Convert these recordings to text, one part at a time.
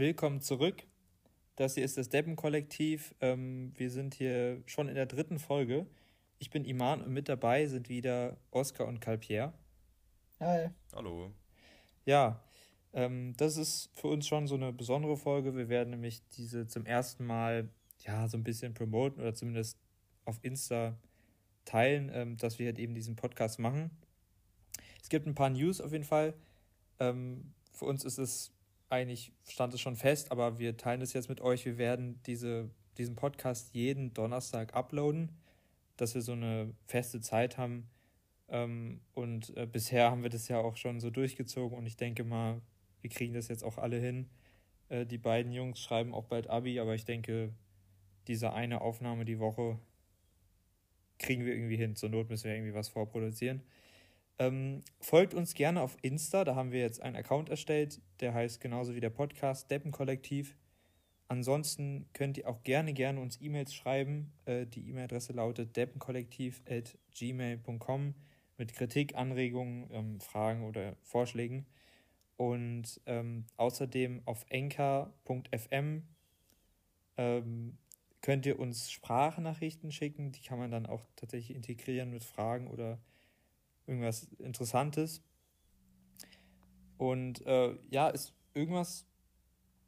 willkommen zurück. Das hier ist das Deppen-Kollektiv. Ähm, wir sind hier schon in der dritten Folge. Ich bin Iman und mit dabei sind wieder Oskar und Calpierre. Hi. Hallo. Ja, ähm, das ist für uns schon so eine besondere Folge. Wir werden nämlich diese zum ersten Mal ja so ein bisschen promoten oder zumindest auf Insta teilen, ähm, dass wir halt eben diesen Podcast machen. Es gibt ein paar News auf jeden Fall. Ähm, für uns ist es eigentlich, stand es schon fest, aber wir teilen es jetzt mit euch. Wir werden diese, diesen Podcast jeden Donnerstag uploaden, dass wir so eine feste Zeit haben. Ähm, und äh, bisher haben wir das ja auch schon so durchgezogen und ich denke mal, wir kriegen das jetzt auch alle hin. Äh, die beiden Jungs schreiben auch bald Abi, aber ich denke, diese eine Aufnahme die Woche kriegen wir irgendwie hin. Zur Not müssen wir irgendwie was vorproduzieren. Ähm, folgt uns gerne auf Insta, da haben wir jetzt einen Account erstellt, der heißt genauso wie der Podcast Deppenkollektiv. Ansonsten könnt ihr auch gerne, gerne uns E-Mails schreiben. Äh, die E-Mail-Adresse lautet deppenkollektiv.gmail.com mit Kritik, Anregungen, ähm, Fragen oder Vorschlägen. Und ähm, außerdem auf enker.fm ähm, könnt ihr uns Sprachnachrichten schicken. Die kann man dann auch tatsächlich integrieren mit Fragen oder irgendwas Interessantes. Und äh, ja, ist irgendwas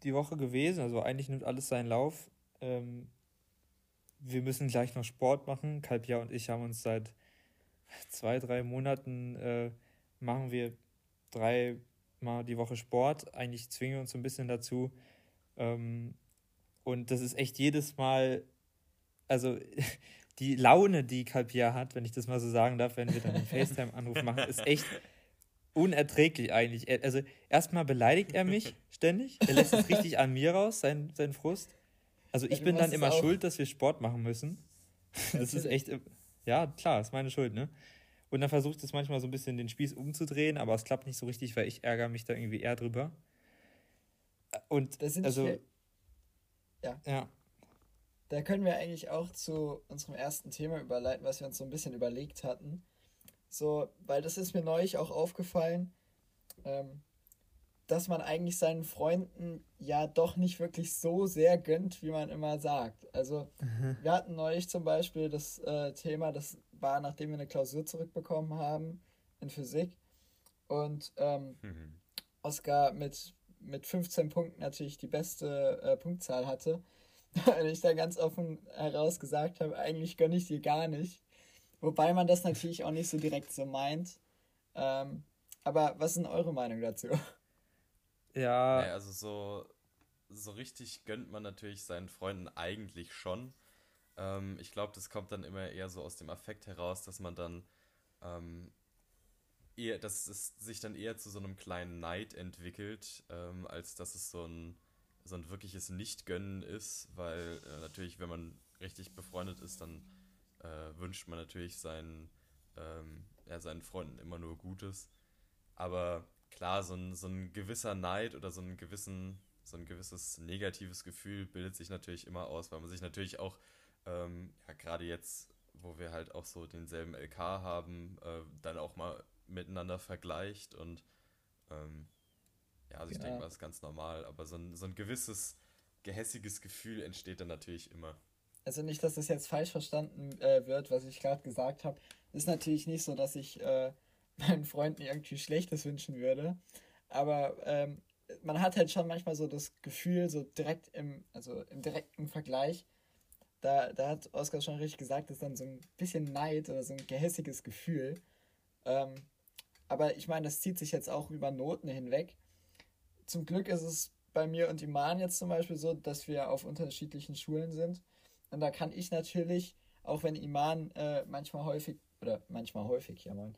die Woche gewesen. Also eigentlich nimmt alles seinen Lauf. Ähm, wir müssen gleich noch Sport machen. Kalbja und ich haben uns seit zwei, drei Monaten äh, machen wir dreimal die Woche Sport. Eigentlich zwingen wir uns so ein bisschen dazu. Ähm, und das ist echt jedes Mal, also die Laune, die Kalpia hat, wenn ich das mal so sagen darf, wenn wir dann einen FaceTime-Anruf machen, ist echt unerträglich eigentlich. Also erstmal beleidigt er mich ständig, er lässt es richtig an mir raus, sein, sein Frust. Also ich bin dann immer schuld, dass wir Sport machen müssen. Das ist echt, ja klar, ist meine Schuld, ne? Und dann versucht es manchmal so ein bisschen den Spieß umzudrehen, aber es klappt nicht so richtig, weil ich ärgere mich da irgendwie eher drüber. Und also ja. Ja. Da können wir eigentlich auch zu unserem ersten Thema überleiten, was wir uns so ein bisschen überlegt hatten. So, weil das ist mir neulich auch aufgefallen, ähm, dass man eigentlich seinen Freunden ja doch nicht wirklich so sehr gönnt, wie man immer sagt. Also, mhm. wir hatten neulich zum Beispiel das äh, Thema, das war, nachdem wir eine Klausur zurückbekommen haben in Physik. Und ähm, mhm. Oskar mit mit 15 Punkten natürlich die beste äh, Punktzahl hatte. Und ich da ganz offen heraus gesagt habe, eigentlich gönne ich dir gar nicht. Wobei man das natürlich auch nicht so direkt so meint. Ähm, aber was ist denn eure Meinung dazu? Ja. Naja, also so, so richtig gönnt man natürlich seinen Freunden eigentlich schon. Ähm, ich glaube, das kommt dann immer eher so aus dem Affekt heraus, dass man dann ähm, eher, dass es sich dann eher zu so einem kleinen Neid entwickelt, ähm, als dass es so ein, so ein wirkliches Nicht-Gönnen ist, weil äh, natürlich, wenn man richtig befreundet ist, dann äh, wünscht man natürlich seinen, ähm, ja, seinen Freunden immer nur Gutes. Aber klar, so ein, so ein gewisser Neid oder so ein gewissen, so ein gewisses negatives Gefühl bildet sich natürlich immer aus, weil man sich natürlich auch, ähm, ja, gerade jetzt, wo wir halt auch so denselben LK haben, äh, dann auch mal miteinander vergleicht und ähm, ja, also ich denke mal, das ist ganz normal, aber so ein, so ein gewisses gehässiges Gefühl entsteht dann natürlich immer. Also nicht, dass das jetzt falsch verstanden äh, wird, was ich gerade gesagt habe. Ist natürlich nicht so, dass ich äh, meinen Freunden irgendwie Schlechtes wünschen würde, aber ähm, man hat halt schon manchmal so das Gefühl, so direkt im, also im direkten Vergleich, da, da hat Oskar schon richtig gesagt, ist dann so ein bisschen Neid oder so ein gehässiges Gefühl. Ähm, aber ich meine, das zieht sich jetzt auch über Noten hinweg. Zum Glück ist es bei mir und Iman jetzt zum Beispiel so, dass wir auf unterschiedlichen Schulen sind. Und da kann ich natürlich, auch wenn Iman äh, manchmal häufig, oder manchmal häufig, ja moin,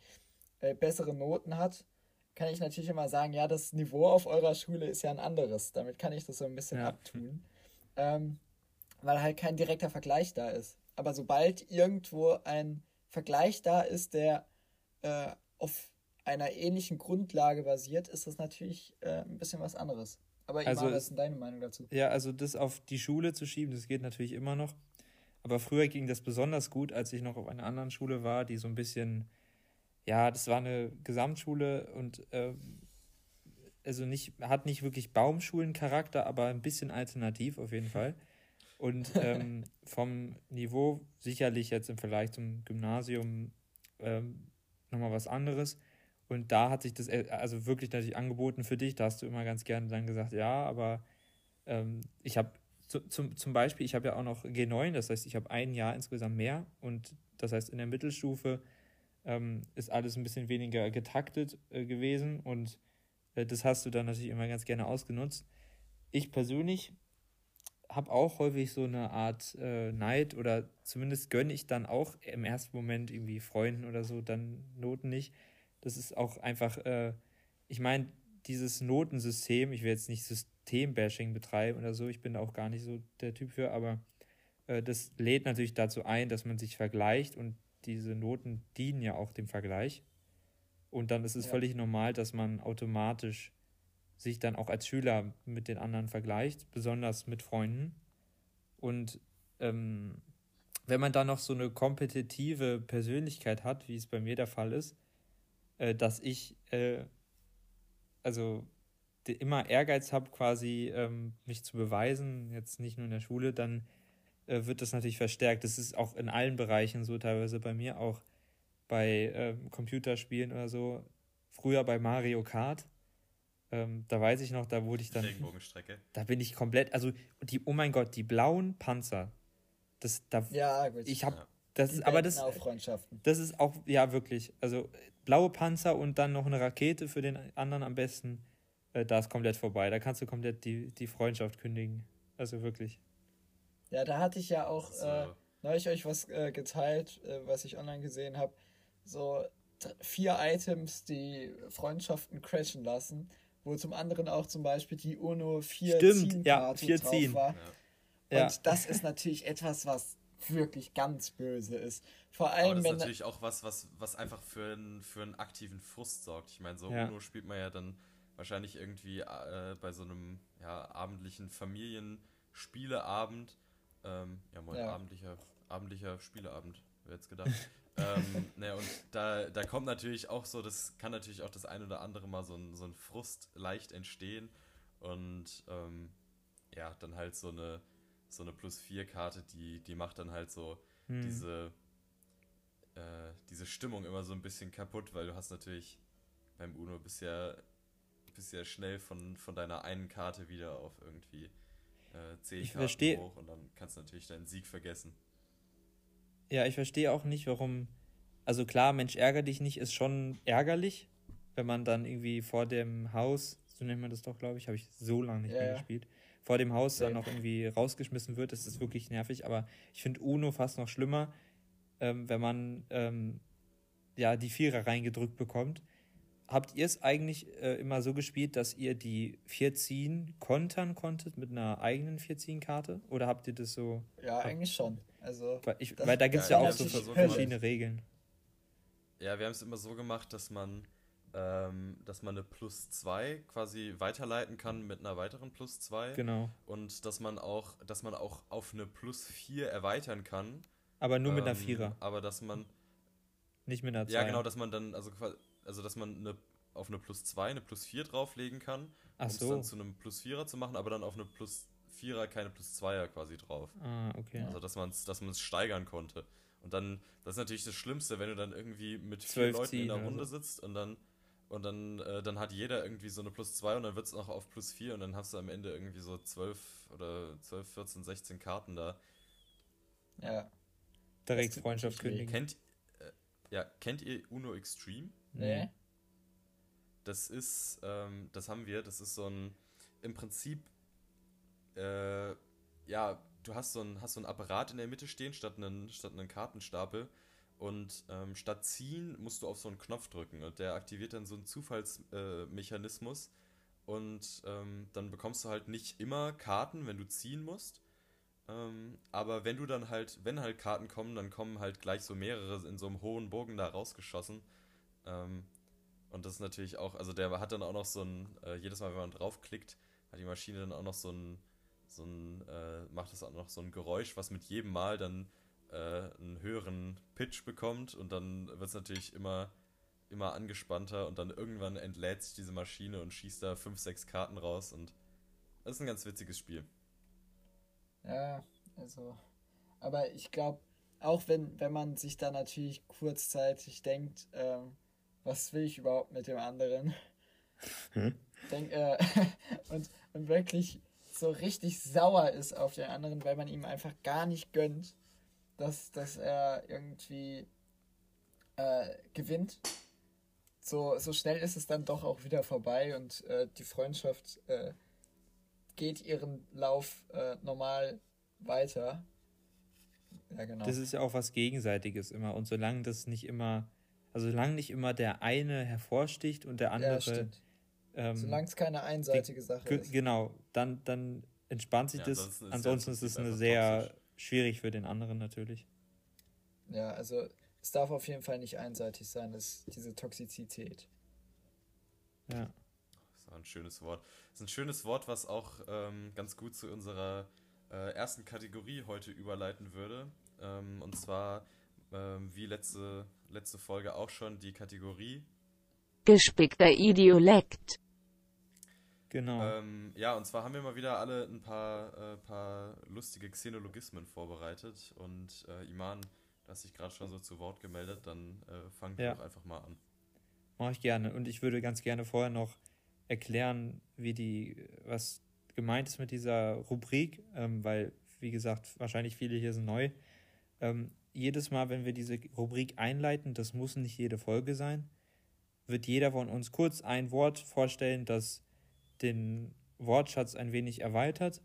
äh, bessere Noten hat, kann ich natürlich immer sagen, ja, das Niveau auf eurer Schule ist ja ein anderes. Damit kann ich das so ein bisschen ja. abtun. Ähm, weil halt kein direkter Vergleich da ist. Aber sobald irgendwo ein Vergleich da ist, der äh, auf einer ähnlichen Grundlage basiert, ist das natürlich äh, ein bisschen was anderes. Aber Iman, also, was ist denn deine Meinung dazu? Ja, also das auf die Schule zu schieben, das geht natürlich immer noch. Aber früher ging das besonders gut, als ich noch auf einer anderen Schule war, die so ein bisschen, ja, das war eine Gesamtschule und äh, also nicht, hat nicht wirklich Baumschulencharakter, aber ein bisschen alternativ auf jeden Fall. Und ähm, vom Niveau sicherlich jetzt im Vergleich zum Gymnasium ähm, nochmal was anderes. Und da hat sich das äh, also wirklich natürlich angeboten für dich. Da hast du immer ganz gerne dann gesagt, ja, aber ähm, ich habe zu, zum, zum Beispiel, ich habe ja auch noch G9, das heißt, ich habe ein Jahr insgesamt mehr. Und das heißt, in der Mittelstufe ähm, ist alles ein bisschen weniger getaktet äh, gewesen. Und äh, das hast du dann natürlich immer ganz gerne ausgenutzt. Ich persönlich habe auch häufig so eine Art äh, Neid oder zumindest gönne ich dann auch im ersten Moment irgendwie Freunden oder so dann Noten nicht. Das ist auch einfach, äh, ich meine, dieses Notensystem, ich will jetzt nicht Systembashing betreiben oder so, ich bin auch gar nicht so der Typ für, aber äh, das lädt natürlich dazu ein, dass man sich vergleicht und diese Noten dienen ja auch dem Vergleich. Und dann ist es ja. völlig normal, dass man automatisch sich dann auch als Schüler mit den anderen vergleicht, besonders mit Freunden. Und ähm, wenn man dann noch so eine kompetitive Persönlichkeit hat, wie es bei mir der Fall ist, äh, dass ich äh, also immer Ehrgeiz habe, quasi ähm, mich zu beweisen, jetzt nicht nur in der Schule, dann äh, wird das natürlich verstärkt. Das ist auch in allen Bereichen so, teilweise bei mir auch bei ähm, Computerspielen oder so. Früher bei Mario Kart ähm, da weiß ich noch, da wurde ich dann. Regenbogenstrecke. Da bin ich komplett, also die, oh mein Gott, die blauen Panzer. Das, da, ja, gut. Ich habe, das ist, aber das, das ist auch, ja wirklich, also blaue Panzer und dann noch eine Rakete für den anderen am besten. Äh, da ist komplett vorbei. Da kannst du komplett die, die Freundschaft kündigen. Also wirklich. Ja, da hatte ich ja auch so. äh, neulich euch was äh, geteilt, äh, was ich online gesehen habe. So vier Items, die Freundschaften crashen lassen wo zum anderen auch zum Beispiel die UNO 4 Stimmt, ja, 4 drauf ziehen. war. Ja. Und ja. das ist natürlich etwas, was wirklich ganz böse ist. Vor allem, Aber das ist natürlich auch was, was, was einfach für, ein, für einen aktiven Frust sorgt. Ich meine, so ja. UNO spielt man ja dann wahrscheinlich irgendwie äh, bei so einem ja, abendlichen Familienspieleabend. Ähm, ja, mal ja. abendlicher, abendlicher Spieleabend, wer jetzt gedacht. ähm, ne, und da, da kommt natürlich auch so, das kann natürlich auch das ein oder andere Mal so ein, so ein Frust leicht entstehen. Und ähm, ja, dann halt so eine, so eine Plus-4-Karte, die, die macht dann halt so hm. diese, äh, diese Stimmung immer so ein bisschen kaputt, weil du hast natürlich beim Uno bisher, bisher schnell von, von deiner einen Karte wieder auf irgendwie äh, 10 ich Karten versteh. hoch und dann kannst du natürlich deinen Sieg vergessen. Ja, ich verstehe auch nicht, warum. Also klar, Mensch, ärger dich nicht, ist schon ärgerlich, wenn man dann irgendwie vor dem Haus, so nennt man das doch, glaube ich, habe ich so lange nicht ja, mehr gespielt, vor dem Haus dann noch irgendwie rausgeschmissen wird. Das ist wirklich nervig, aber ich finde Uno fast noch schlimmer, ähm, wenn man ähm, ja die Vierer reingedrückt bekommt. Habt ihr es eigentlich äh, immer so gespielt, dass ihr die vier ziehen kontern konntet mit einer eigenen vier ziehen Karte? Oder habt ihr das so? Ja, eigentlich schon. Also, weil, ich, weil da gibt es ja, ja, auch so verschiedene Regeln. Ja, wir haben es immer so gemacht, dass man, ähm, dass man eine Plus 2 quasi weiterleiten kann mit einer weiteren Plus 2. Genau. Und dass man auch, dass man auch auf eine Plus 4 erweitern kann. Aber nur mit einer ähm, Vierer. Aber dass man. Nicht mit einer 2. Ja, genau, dass man dann, also, also dass man eine, auf eine Plus 2 eine Plus 4 drauflegen kann, um es dann zu einem Plus 4er zu machen, aber dann auf eine Plus Vierer keine plus Zweier quasi drauf. Ah, okay. Also dass man es dass steigern konnte. Und dann, das ist natürlich das Schlimmste, wenn du dann irgendwie mit vier Leuten in der Runde so. sitzt und dann und dann, äh, dann hat jeder irgendwie so eine plus 2 und dann wird es noch auf plus 4 und dann hast du am Ende irgendwie so 12 oder 12, 14, 16 Karten da. Ja. Direkt Freundschaft kündigen. Kennt, äh, ja, kennt ihr Uno Extreme? Nee. Das ist, ähm, das haben wir, das ist so ein, im Prinzip äh, ja, du hast so, ein, hast so ein Apparat in der Mitte stehen, statt einen, statt einen Kartenstapel. Und ähm, statt ziehen musst du auf so einen Knopf drücken und der aktiviert dann so einen Zufallsmechanismus. Äh, und ähm, dann bekommst du halt nicht immer Karten, wenn du ziehen musst. Ähm, aber wenn du dann halt, wenn halt Karten kommen, dann kommen halt gleich so mehrere in so einem hohen Bogen da rausgeschossen. Ähm, und das ist natürlich auch, also der hat dann auch noch so ein, äh, jedes Mal, wenn man draufklickt, hat die Maschine dann auch noch so ein, so ein, äh, macht das auch noch so ein Geräusch, was mit jedem Mal dann äh, einen höheren Pitch bekommt und dann wird es natürlich immer, immer angespannter und dann irgendwann entlädt sich diese Maschine und schießt da fünf, sechs Karten raus und das ist ein ganz witziges Spiel. Ja, also, aber ich glaube, auch wenn, wenn man sich da natürlich kurzzeitig denkt, ähm, was will ich überhaupt mit dem anderen? Hm? Denk, äh, und, und wirklich so richtig sauer ist auf den anderen, weil man ihm einfach gar nicht gönnt, dass, dass er irgendwie äh, gewinnt. So, so schnell ist es dann doch auch wieder vorbei und äh, die Freundschaft äh, geht ihren Lauf äh, normal weiter. Ja, genau. Das ist ja auch was Gegenseitiges immer. Und solange das nicht immer, also solange nicht immer der eine hervorsticht und der andere. Ja, ähm, solange es keine einseitige Sache ist. Genau, dann, dann entspannt sich ja, das. Ansonsten ist, ansonsten ist es eine sehr toxisch. Schwierig für den anderen natürlich. Ja, also es darf auf jeden Fall nicht einseitig sein, dass diese Toxizität. Ja. Das ist ein schönes Wort. Das ist ein schönes Wort, was auch ähm, ganz gut zu unserer äh, ersten Kategorie heute überleiten würde. Ähm, und zwar, ähm, wie letzte, letzte Folge auch schon, die Kategorie Gespickter Idiolekt. Genau. Ähm, ja, und zwar haben wir mal wieder alle ein paar, äh, paar lustige Xenologismen vorbereitet. Und äh, Iman, du hast dich gerade schon so zu Wort gemeldet, dann äh, fang ja. doch einfach mal an. Mache ich gerne. Und ich würde ganz gerne vorher noch erklären, wie die, was gemeint ist mit dieser Rubrik, ähm, weil, wie gesagt, wahrscheinlich viele hier sind neu. Ähm, jedes Mal, wenn wir diese Rubrik einleiten, das muss nicht jede Folge sein, wird jeder von uns kurz ein Wort vorstellen, das den Wortschatz ein wenig erweitert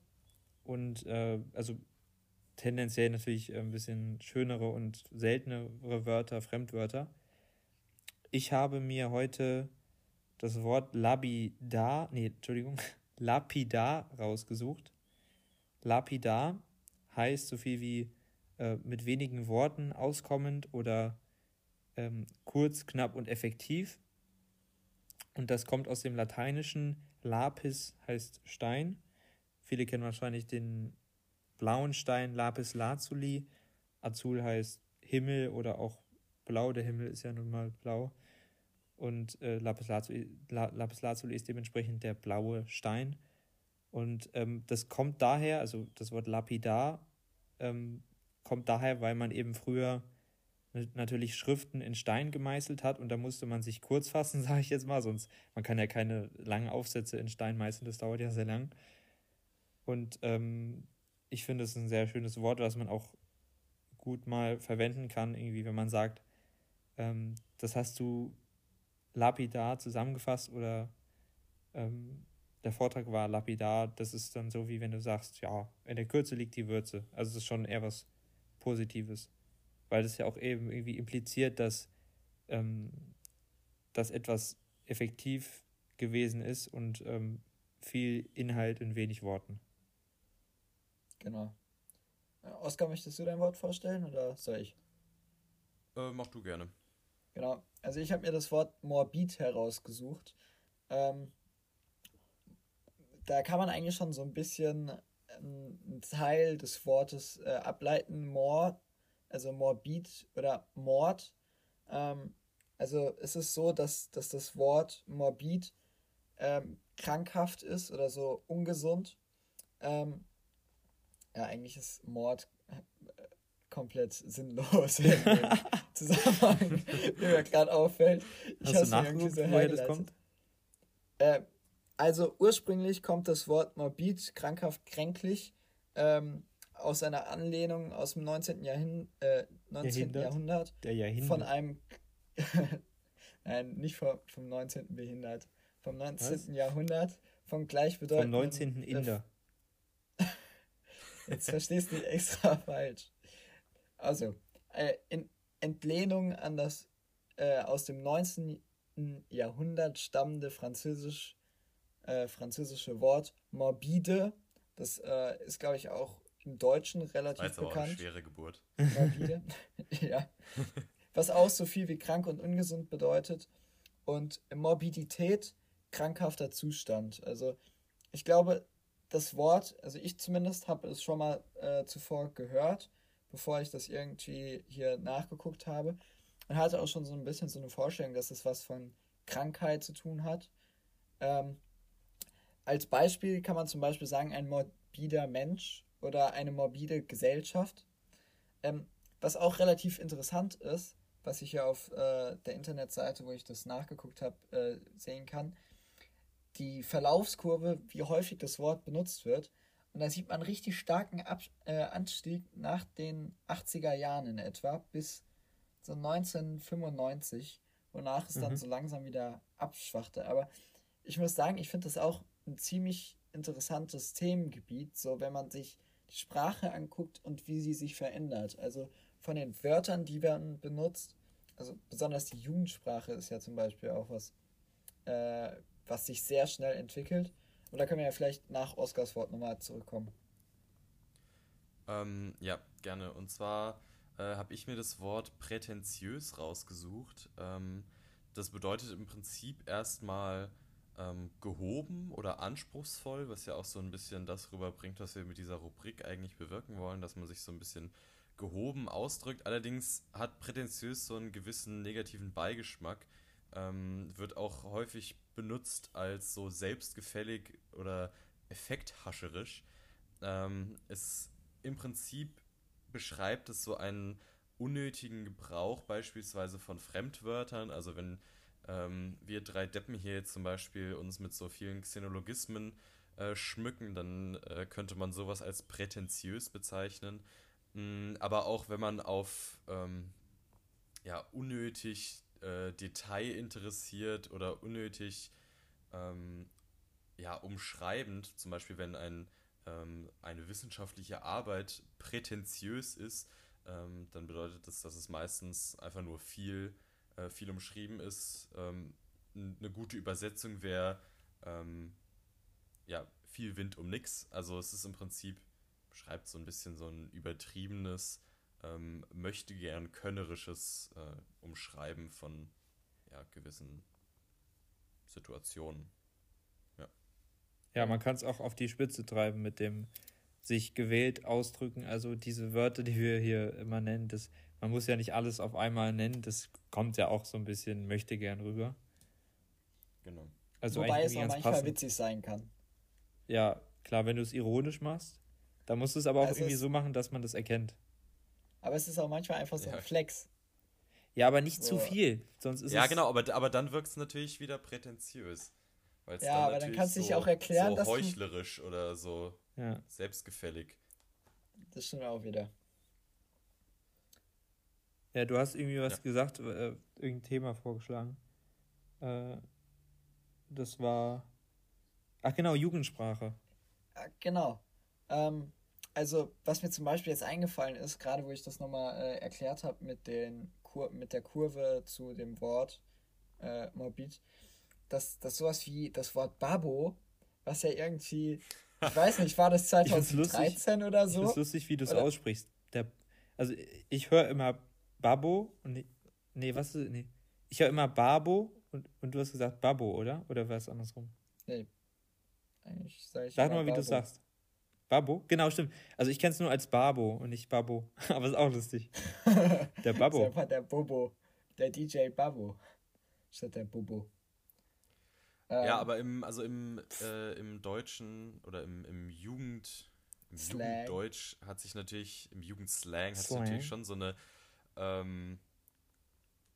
und äh, also tendenziell natürlich ein bisschen schönere und seltenere Wörter, Fremdwörter. Ich habe mir heute das Wort labidar, nee, Entschuldigung, lapidar rausgesucht. Lapidar heißt so viel wie äh, mit wenigen Worten auskommend oder ähm, kurz, knapp und effektiv. Und das kommt aus dem Lateinischen Lapis heißt Stein. Viele kennen wahrscheinlich den blauen Stein Lapis Lazuli. Azul heißt Himmel oder auch blau. Der Himmel ist ja nun mal blau. Und äh, Lapis, Lazuli, Lapis Lazuli ist dementsprechend der blaue Stein. Und ähm, das kommt daher, also das Wort lapidar ähm, kommt daher, weil man eben früher natürlich Schriften in Stein gemeißelt hat und da musste man sich kurz fassen, sage ich jetzt mal, sonst man kann ja keine langen Aufsätze in Stein meißeln, das dauert ja sehr lang. Und ähm, ich finde es ein sehr schönes Wort, was man auch gut mal verwenden kann, irgendwie, wenn man sagt, ähm, das hast du lapidar zusammengefasst oder ähm, der Vortrag war lapidar, das ist dann so, wie wenn du sagst, ja, in der Kürze liegt die Würze. Also es ist schon eher was Positives weil das ja auch eben irgendwie impliziert, dass, ähm, dass etwas effektiv gewesen ist und ähm, viel Inhalt in wenig Worten. Genau. Oskar, möchtest du dein Wort vorstellen oder soll ich? Äh, mach du gerne. Genau. Also ich habe mir das Wort morbid herausgesucht. Ähm, da kann man eigentlich schon so ein bisschen einen Teil des Wortes äh, ableiten. Mor also morbid oder Mord. Ähm, also es ist so, dass, dass das Wort morbid ähm, krankhaft ist oder so ungesund. Ähm, ja, eigentlich ist Mord äh, komplett sinnlos im Zusammenhang, wie mir gerade auffällt. Ich Hast du nachgeguckt, so woher das kommt? Äh, also ursprünglich kommt das Wort morbid, krankhaft, kränklich ähm, aus einer Anlehnung aus dem 19. Jahrhin, äh, 19. Jahrhundert, Jahrhundert Der Jahrhundert. von einem Nein, nicht vom, vom 19. behindert. Vom 19. Was? Jahrhundert, vom gleichbedeutenden... Vom 19. Inder. Jetzt verstehst du nicht extra falsch. Also, äh, in Entlehnung an das äh, aus dem 19. Jahrhundert stammende französisch, äh, französische Wort morbide. Das äh, ist, glaube ich, auch im Deutschen relativ Weiß bekannt. Aber auch eine schwere Geburt. Mal ja. Was auch so viel wie krank und ungesund bedeutet. Und Morbidität, krankhafter Zustand. Also ich glaube, das Wort, also ich zumindest habe es schon mal äh, zuvor gehört, bevor ich das irgendwie hier nachgeguckt habe. man hatte auch schon so ein bisschen so eine Vorstellung, dass es was von Krankheit zu tun hat. Ähm, als Beispiel kann man zum Beispiel sagen, ein morbider Mensch oder eine morbide Gesellschaft. Ähm, was auch relativ interessant ist, was ich hier auf äh, der Internetseite, wo ich das nachgeguckt habe, äh, sehen kann, die Verlaufskurve, wie häufig das Wort benutzt wird. Und da sieht man einen richtig starken Ab äh, Anstieg nach den 80er Jahren in etwa bis so 1995, wonach es mhm. dann so langsam wieder abschwachte. Aber ich muss sagen, ich finde das auch ein ziemlich interessantes Themengebiet, so wenn man sich Sprache anguckt und wie sie sich verändert. Also von den Wörtern, die werden benutzt, also besonders die Jugendsprache ist ja zum Beispiel auch was, äh, was sich sehr schnell entwickelt. Und da können wir ja vielleicht nach Oscars Wort nochmal zurückkommen. Ähm, ja, gerne. Und zwar äh, habe ich mir das Wort prätentiös rausgesucht. Ähm, das bedeutet im Prinzip erstmal ähm, gehoben oder anspruchsvoll, was ja auch so ein bisschen das rüberbringt, was wir mit dieser Rubrik eigentlich bewirken wollen, dass man sich so ein bisschen gehoben ausdrückt. Allerdings hat prätentiös so einen gewissen negativen Beigeschmack, ähm, wird auch häufig benutzt als so selbstgefällig oder effekthascherisch. Ähm, es im Prinzip beschreibt es so einen unnötigen Gebrauch beispielsweise von Fremdwörtern. Also wenn ähm, wir drei Deppen hier jetzt zum Beispiel uns mit so vielen Xenologismen äh, schmücken, dann äh, könnte man sowas als prätentiös bezeichnen. Mm, aber auch wenn man auf ähm, ja, unnötig äh, detailinteressiert oder unnötig ähm, ja, umschreibend, zum Beispiel wenn ein, ähm, eine wissenschaftliche Arbeit prätentiös ist, ähm, dann bedeutet das, dass es meistens einfach nur viel äh, viel umschrieben ist. Ähm, eine gute Übersetzung wäre ähm, ja viel Wind um nix. Also es ist im Prinzip, beschreibt so ein bisschen so ein übertriebenes, ähm, möchte gern könnerisches äh, Umschreiben von ja, gewissen Situationen. Ja, ja man kann es auch auf die Spitze treiben mit dem sich gewählt ausdrücken. Also diese Wörter, die wir hier immer nennen, das man muss ja nicht alles auf einmal nennen, das kommt ja auch so ein bisschen möchte gern rüber. Genau. Also Wobei es auch manchmal passend. witzig sein kann. Ja, klar, wenn du es ironisch machst, dann musst du es aber auch also irgendwie so machen, dass man das erkennt. Aber es ist auch manchmal einfach so ja. ein Flex. Ja, aber nicht so. zu viel, sonst ist Ja, genau, aber, aber dann wirkt es natürlich wieder prätentiös. Weil's ja, dann aber dann kannst du so, dich auch erklären, so dass heuchlerisch oder so ja. selbstgefällig. Das stimmt auch wieder. Ja, du hast irgendwie was ja. gesagt, äh, irgendein Thema vorgeschlagen. Äh, das war. Ach genau, Jugendsprache. Ja, genau. Ähm, also, was mir zum Beispiel jetzt eingefallen ist, gerade wo ich das nochmal äh, erklärt habe mit, mit der Kurve zu dem Wort äh, morbid, dass, dass sowas wie das Wort Babo, was ja irgendwie, ich weiß nicht, war das 2013 lustig, oder so? Ich lustig, wie du es aussprichst. Der, also, ich höre immer Babo und nee, was nee. Ich höre immer Babo und, und du hast gesagt Babo, oder? Oder war es andersrum? Nee. Eigentlich sage ich Sag mal, wie du sagst. Babo? Genau, stimmt. Also ich kenne es nur als Babo und nicht Babo. Aber ist auch lustig. Der Babo. das ist einfach der Bobo. Der DJ Babo. Statt der Bobo. Ähm, ja, aber im, also im, äh, im Deutschen oder im, im Jugend, im Jugenddeutsch hat sich natürlich, im Jugendslang hat sich natürlich schon so eine ähm,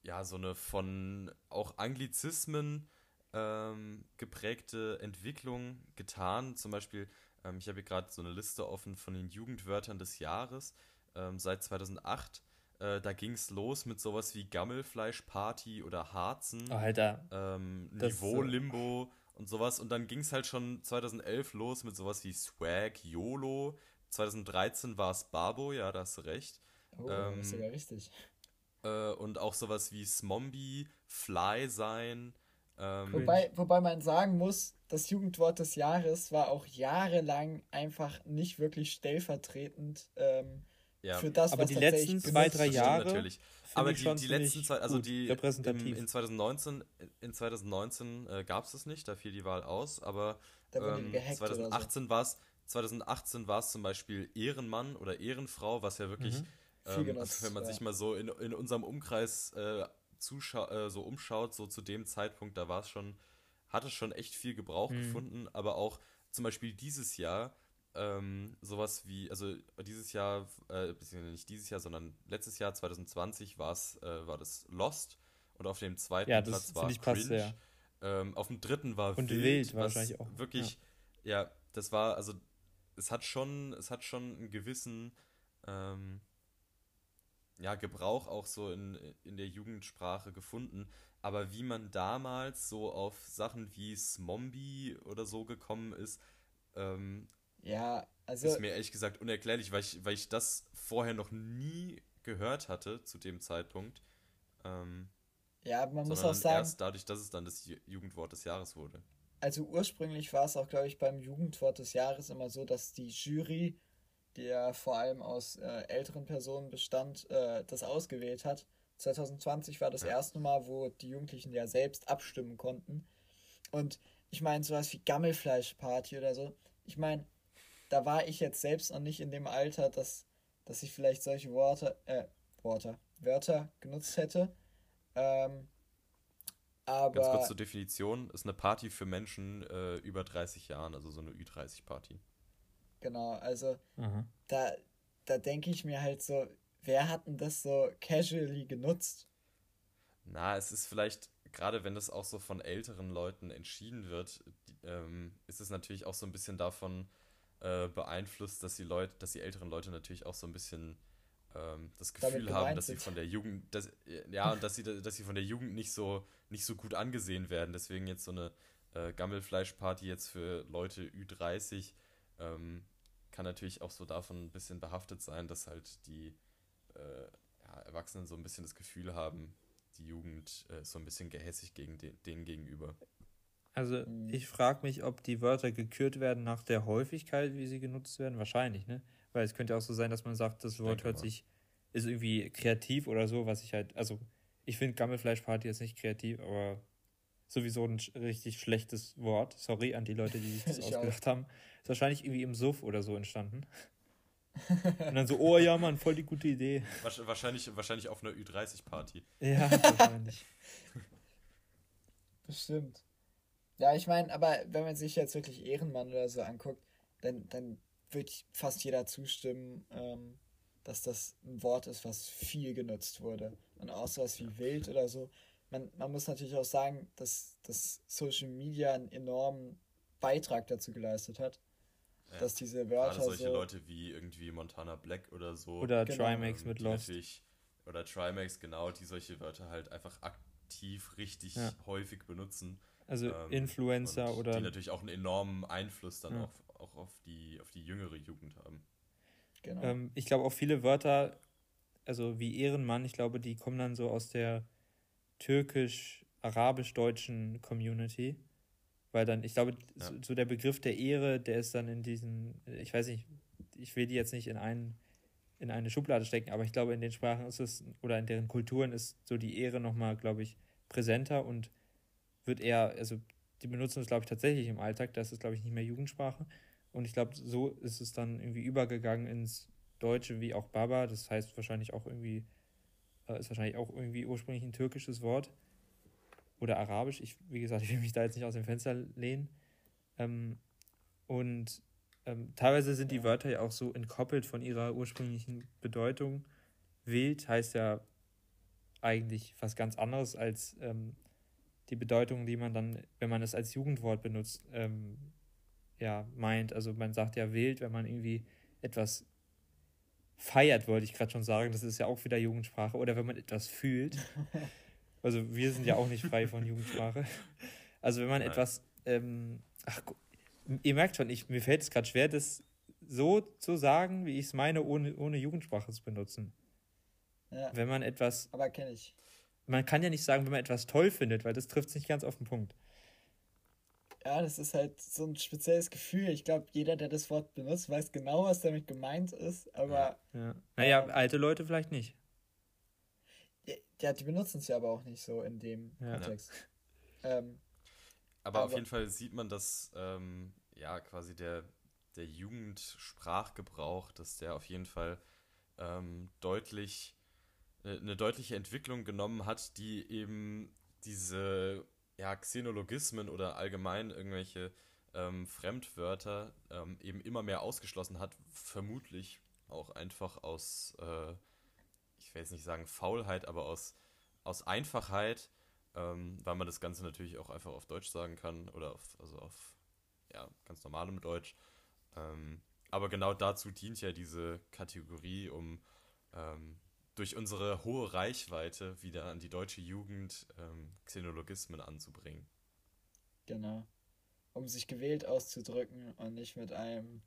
ja, so eine von auch Anglizismen ähm, geprägte Entwicklung getan. Zum Beispiel, ähm, ich habe hier gerade so eine Liste offen von den Jugendwörtern des Jahres ähm, seit 2008. Äh, da ging es los mit sowas wie Gammelfleischparty oder Harzen, oh, Alter. Ähm, Niveau Limbo und sowas. Und dann ging es halt schon 2011 los mit sowas wie Swag, YOLO. 2013 war es Babo, ja, da hast du recht. Oh, ähm, ist ja richtig. Äh, und auch sowas wie Smombie, Fly sein. Ähm, wobei, wobei man sagen muss, das Jugendwort des Jahres war auch jahrelang einfach nicht wirklich stellvertretend ähm, ja. für das, aber was die letzten zwei, drei Jahre. Natürlich. Aber die, die letzten zwei, also die im, in 2019, in 2019 äh, gab es das nicht, da fiel die Wahl aus, aber ähm, 2018 so. war es 2018 war es zum Beispiel Ehrenmann oder Ehrenfrau, was ja wirklich mhm Ähm, also wenn man ja. sich mal so in, in unserem Umkreis äh, äh, so umschaut, so zu dem Zeitpunkt, da war es schon, hat es schon echt viel Gebrauch mhm. gefunden, aber auch zum Beispiel dieses Jahr ähm, sowas wie, also dieses Jahr, äh, beziehungsweise nicht dieses Jahr, sondern letztes Jahr, 2020, war's, äh, war das Lost und auf dem zweiten ja, Platz war Cringe. Passt, ja. ähm, auf dem dritten war und Wild, Wild wahrscheinlich auch. Wirklich, ja. ja. das war, also es hat schon, es hat schon einen gewissen ähm, ja, Gebrauch auch so in, in der Jugendsprache gefunden. Aber wie man damals so auf Sachen wie Smombie oder so gekommen ist, ähm, ja, also. Ist mir ehrlich gesagt unerklärlich, weil ich, weil ich das vorher noch nie gehört hatte zu dem Zeitpunkt. Ähm, ja, man muss auch sagen. Erst dadurch, dass es dann das Jugendwort des Jahres wurde. Also ursprünglich war es auch, glaube ich, beim Jugendwort des Jahres immer so, dass die Jury, ja vor allem aus äh, älteren Personen bestand, äh, das ausgewählt hat. 2020 war das ja. erste Mal, wo die Jugendlichen ja selbst abstimmen konnten. Und ich meine, sowas wie Gammelfleischparty oder so. Ich meine, da war ich jetzt selbst noch nicht in dem Alter, dass, dass ich vielleicht solche Worte, äh, Worte, Wörter genutzt hätte. Ähm, aber. Ganz kurz zur Definition: ist eine Party für Menschen äh, über 30 Jahren, also so eine Ü30-Party. Genau, also mhm. da, da denke ich mir halt so, wer hat denn das so casually genutzt? Na, es ist vielleicht, gerade wenn das auch so von älteren Leuten entschieden wird, ähm, ist es natürlich auch so ein bisschen davon äh, beeinflusst, dass die Leute, dass die älteren Leute natürlich auch so ein bisschen ähm, das Gefühl haben, dass sie von der Jugend, dass, ja, und dass sie, dass sie von der Jugend nicht so, nicht so gut angesehen werden. Deswegen jetzt so eine äh, Gammelfleischparty jetzt für Leute Ü30 ähm, kann natürlich auch so davon ein bisschen behaftet sein, dass halt die äh, ja, Erwachsenen so ein bisschen das Gefühl haben, die Jugend äh, so ein bisschen gehässig gegen den, denen gegenüber. Also mhm. ich frage mich, ob die Wörter gekürt werden nach der Häufigkeit, wie sie genutzt werden. Wahrscheinlich, ne? Weil es könnte auch so sein, dass man sagt, das Wort hört mal. sich, ist irgendwie kreativ oder so, was ich halt, also ich finde Gammelfleischparty jetzt nicht kreativ, aber sowieso ein richtig schlechtes Wort. Sorry an die Leute, die sich das ausgedacht auch. haben. Ist wahrscheinlich irgendwie im Suff oder so entstanden. Und dann so, oh ja, Mann, voll die gute Idee. Wahrscheinlich, wahrscheinlich auf einer Ü30-Party. Ja, wahrscheinlich. Bestimmt. Ja, ich meine, aber wenn man sich jetzt wirklich Ehrenmann oder so anguckt, dann, dann wird fast jeder zustimmen, ähm, dass das ein Wort ist, was viel genutzt wurde. Und auch sowas wie wild oder so. Man, man muss natürlich auch sagen, dass, dass Social Media einen enormen Beitrag dazu geleistet hat. Ja. Dass diese Wörter. Gerade solche so Leute wie irgendwie Montana Black oder so. Oder genau. Trimax mit Lost. Oder Trimax, genau, die solche Wörter halt einfach aktiv richtig ja. häufig benutzen. Also ähm, Influencer oder. Die natürlich auch einen enormen Einfluss dann ja. auf, auch auf die, auf die jüngere Jugend haben. Genau. Ähm, ich glaube auch viele Wörter, also wie Ehrenmann, ich glaube, die kommen dann so aus der türkisch-arabisch-deutschen Community. Weil dann, ich glaube, ja. so, so, der Begriff der Ehre, der ist dann in diesen, ich weiß nicht, ich will die jetzt nicht in einen in eine Schublade stecken, aber ich glaube, in den Sprachen ist es, oder in deren Kulturen ist so die Ehre nochmal, glaube ich, präsenter und wird eher, also die benutzen es, glaube ich, tatsächlich im Alltag. Das ist, glaube ich, nicht mehr Jugendsprache. Und ich glaube, so ist es dann irgendwie übergegangen ins Deutsche wie auch Baba. Das heißt wahrscheinlich auch irgendwie, ist wahrscheinlich auch irgendwie ursprünglich ein türkisches Wort. Oder Arabisch. Ich, wie gesagt, ich will mich da jetzt nicht aus dem Fenster lehnen. Ähm, und ähm, teilweise sind die Wörter ja auch so entkoppelt von ihrer ursprünglichen Bedeutung. Wild heißt ja eigentlich was ganz anderes als ähm, die Bedeutung, die man dann, wenn man es als Jugendwort benutzt, ähm, ja, meint. Also man sagt ja wild, wenn man irgendwie etwas feiert, wollte ich gerade schon sagen. Das ist ja auch wieder Jugendsprache. Oder wenn man etwas fühlt. Also wir sind ja auch nicht frei von Jugendsprache. Also wenn man Nein. etwas, ähm, ach, ihr merkt schon, ich, mir fällt es gerade schwer, das so zu sagen, wie ich es meine, ohne, ohne Jugendsprache zu benutzen. Ja. Wenn man etwas. Aber kenne ich man kann ja nicht sagen, wenn man etwas toll findet, weil das trifft es nicht ganz auf den Punkt. Ja, das ist halt so ein spezielles Gefühl. Ich glaube, jeder, der das Wort benutzt, weiß genau, was damit gemeint ist, aber. Ja. Naja, ähm, alte Leute vielleicht nicht. Ja, die benutzen es ja aber auch nicht so in dem ja. Kontext. Ähm, aber, aber, auf jeden Fall sieht man, dass ähm, ja quasi der, der Jugendsprachgebrauch, dass der auf jeden Fall ähm, deutlich äh, eine deutliche Entwicklung genommen hat, die eben diese ja, Xenologismen oder allgemein irgendwelche ähm, Fremdwörter ähm, eben immer mehr ausgeschlossen hat, vermutlich auch einfach aus, äh, ich will jetzt nicht sagen Faulheit, aber aus, aus Einfachheit, ähm, weil man das Ganze natürlich auch einfach auf Deutsch sagen kann oder auf, also auf ja, ganz normalem Deutsch. Ähm, aber genau dazu dient ja diese Kategorie, um ähm, durch unsere hohe Reichweite wieder an die deutsche Jugend ähm, Xenologismen anzubringen. Genau. Um sich gewählt auszudrücken und nicht mit einem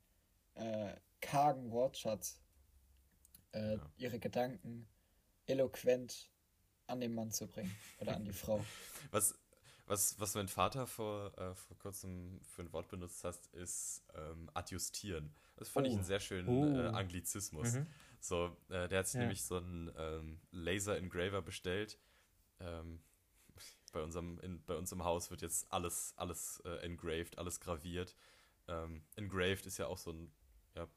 äh, kargen Wortschatz äh, ja. ihre Gedanken eloquent an den Mann zu bringen oder an die Frau. Was, was, was mein Vater vor, äh, vor kurzem für ein Wort benutzt hat, ist ähm, adjustieren. Das fand oh. ich einen sehr schönen oh. äh, Anglizismus. Mhm. So, äh, der hat sich ja. nämlich so einen ähm, Laser Engraver bestellt. Ähm, bei, unserem, in, bei uns im Haus wird jetzt alles, alles äh, engraved, alles graviert. Ähm, engraved ist ja auch so ein, ja,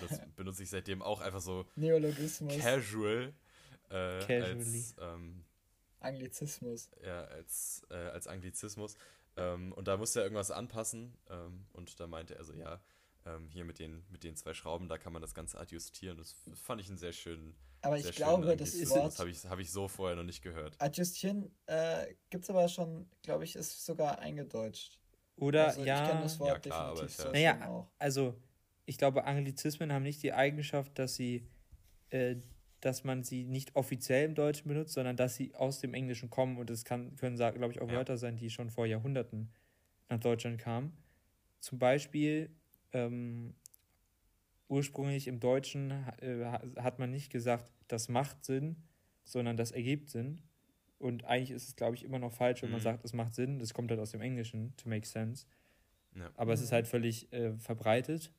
das benutze ich seitdem auch einfach so Neologismus. Casual. Äh, Als, ähm, Anglizismus. Ja, als, äh, als Anglizismus. Ähm, und da musste er irgendwas anpassen. Ähm, und da meinte er so, ja, ähm, hier mit den, mit den zwei Schrauben, da kann man das Ganze adjustieren. Das fand ich einen sehr schönen. Aber ich glaube, das ist. Das habe ich, hab ich so vorher noch nicht gehört. Adjustieren äh, gibt es aber schon, glaube ich, ist sogar eingedeutscht. Oder also, ja. Ich kenne das Wort ja, klar, definitiv so. Naja, also ich glaube, Anglizismen haben nicht die Eigenschaft, dass sie. Äh, dass man sie nicht offiziell im Deutschen benutzt, sondern dass sie aus dem Englischen kommen und es kann, können, glaube ich, auch ja. Wörter sein, die schon vor Jahrhunderten nach Deutschland kamen. Zum Beispiel ähm, ursprünglich im Deutschen äh, hat man nicht gesagt, das macht Sinn, sondern das ergibt Sinn. Und eigentlich ist es, glaube ich, immer noch falsch, wenn mhm. man sagt, es macht Sinn. Das kommt halt aus dem Englischen, to make sense. Ja. Aber es ist halt völlig äh, verbreitet.